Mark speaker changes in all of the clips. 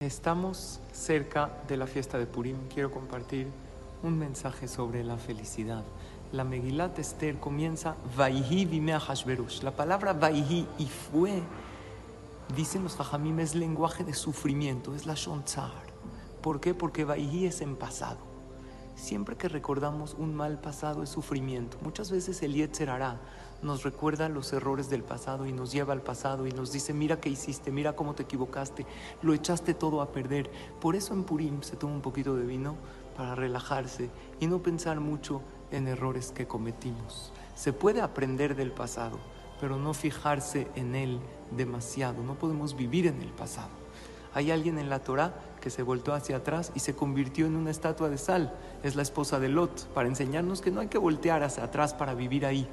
Speaker 1: Estamos cerca de la fiesta de Purim. Quiero compartir un mensaje sobre la felicidad. La Megilat Esther comienza Vaihi vimea Hashverosh. La palabra Vaihi y fue, dicen los Jajamim, es lenguaje de sufrimiento, es la Shonzar. ¿Por qué? Porque Vaihi es en pasado. Siempre que recordamos un mal pasado es sufrimiento. Muchas veces el Yetzer hará nos recuerda los errores del pasado y nos lleva al pasado y nos dice, mira qué hiciste, mira cómo te equivocaste, lo echaste todo a perder. Por eso en Purim se toma un poquito de vino para relajarse y no pensar mucho en errores que cometimos. Se puede aprender del pasado, pero no fijarse en él demasiado. No podemos vivir en el pasado. Hay alguien en la Torah que se voltó hacia atrás y se convirtió en una estatua de sal. Es la esposa de Lot, para enseñarnos que no hay que voltear hacia atrás para vivir ahí.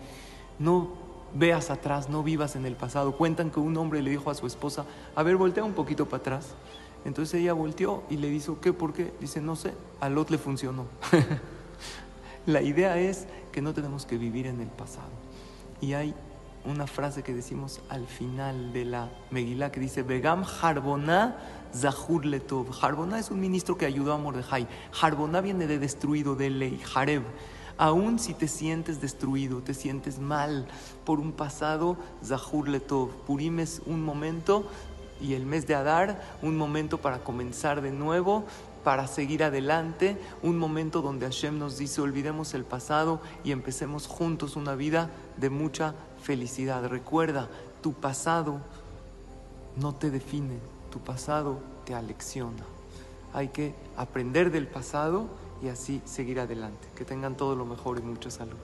Speaker 1: No veas atrás, no vivas en el pasado. Cuentan que un hombre le dijo a su esposa, a ver, voltea un poquito para atrás. Entonces ella volteó y le dijo, ¿qué? ¿Por qué? Dice, no sé, a Lot le funcionó. La idea es que no tenemos que vivir en el pasado. Y hay una frase que decimos al final de la Megilá que dice, Begam Harboná Zahur Letov. Es un ministro que ayudó a Mordejai. Harboná viene de destruido, de ley, Jareb. Aún si te sientes destruido, te sientes mal por un pasado, Zahur Letov. Purim un momento y el mes de Adar, un momento para comenzar de nuevo, para seguir adelante, un momento donde Hashem nos dice olvidemos el pasado y empecemos juntos una vida de mucha felicidad. Recuerda, tu pasado no te define, tu pasado te alecciona. Hay que aprender del pasado y así seguir adelante. Que tengan todo lo mejor y mucha salud.